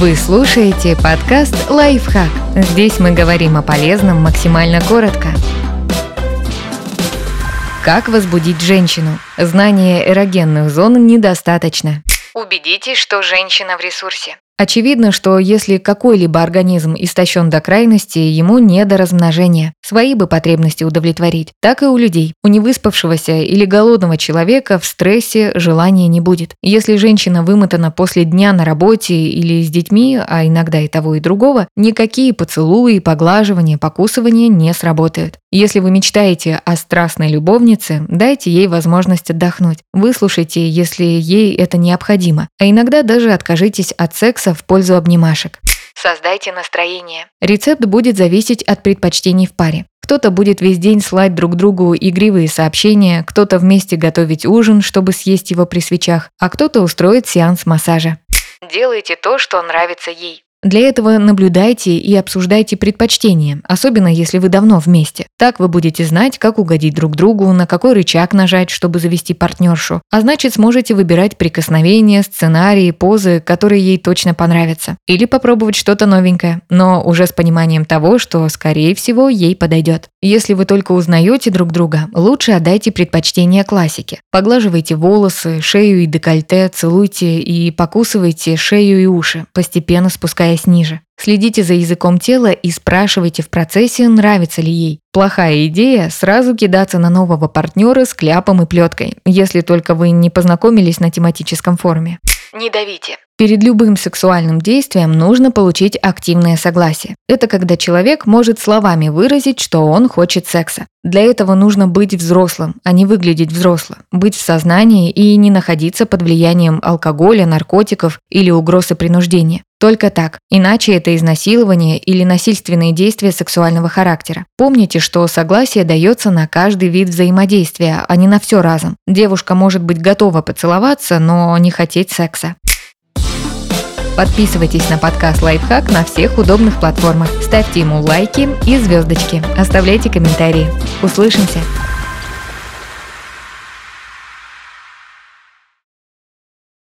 Вы слушаете подкаст «Лайфхак». Здесь мы говорим о полезном максимально коротко. Как возбудить женщину? Знание эрогенных зон недостаточно. Убедитесь, что женщина в ресурсе. Очевидно, что если какой-либо организм истощен до крайности, ему не до размножения. Свои бы потребности удовлетворить. Так и у людей. У невыспавшегося или голодного человека в стрессе желания не будет. Если женщина вымотана после дня на работе или с детьми, а иногда и того и другого, никакие поцелуи, поглаживания, покусывания не сработают. Если вы мечтаете о страстной любовнице, дайте ей возможность отдохнуть. Выслушайте, если ей это необходимо. А иногда даже откажитесь от секса секса в пользу обнимашек. Создайте настроение. Рецепт будет зависеть от предпочтений в паре. Кто-то будет весь день слать друг другу игривые сообщения, кто-то вместе готовить ужин, чтобы съесть его при свечах, а кто-то устроит сеанс массажа. Делайте то, что нравится ей. Для этого наблюдайте и обсуждайте предпочтения, особенно если вы давно вместе. Так вы будете знать, как угодить друг другу, на какой рычаг нажать, чтобы завести партнершу. А значит, сможете выбирать прикосновения, сценарии, позы, которые ей точно понравятся. Или попробовать что-то новенькое, но уже с пониманием того, что, скорее всего, ей подойдет. Если вы только узнаете друг друга, лучше отдайте предпочтение классике. Поглаживайте волосы, шею и декольте, целуйте и покусывайте шею и уши, постепенно спуская опускаясь ниже. Следите за языком тела и спрашивайте в процессе, нравится ли ей. Плохая идея – сразу кидаться на нового партнера с кляпом и плеткой, если только вы не познакомились на тематическом форуме. Не давите. Перед любым сексуальным действием нужно получить активное согласие. Это когда человек может словами выразить, что он хочет секса. Для этого нужно быть взрослым, а не выглядеть взрослым, быть в сознании и не находиться под влиянием алкоголя, наркотиков или угрозы принуждения. Только так, иначе это изнасилование или насильственные действия сексуального характера. Помните, что согласие дается на каждый вид взаимодействия, а не на все разом. Девушка может быть готова поцеловаться, но не хотеть секса. Подписывайтесь на подкаст «Лайфхак» на всех удобных платформах. Ставьте ему лайки и звездочки. Оставляйте комментарии. Услышимся!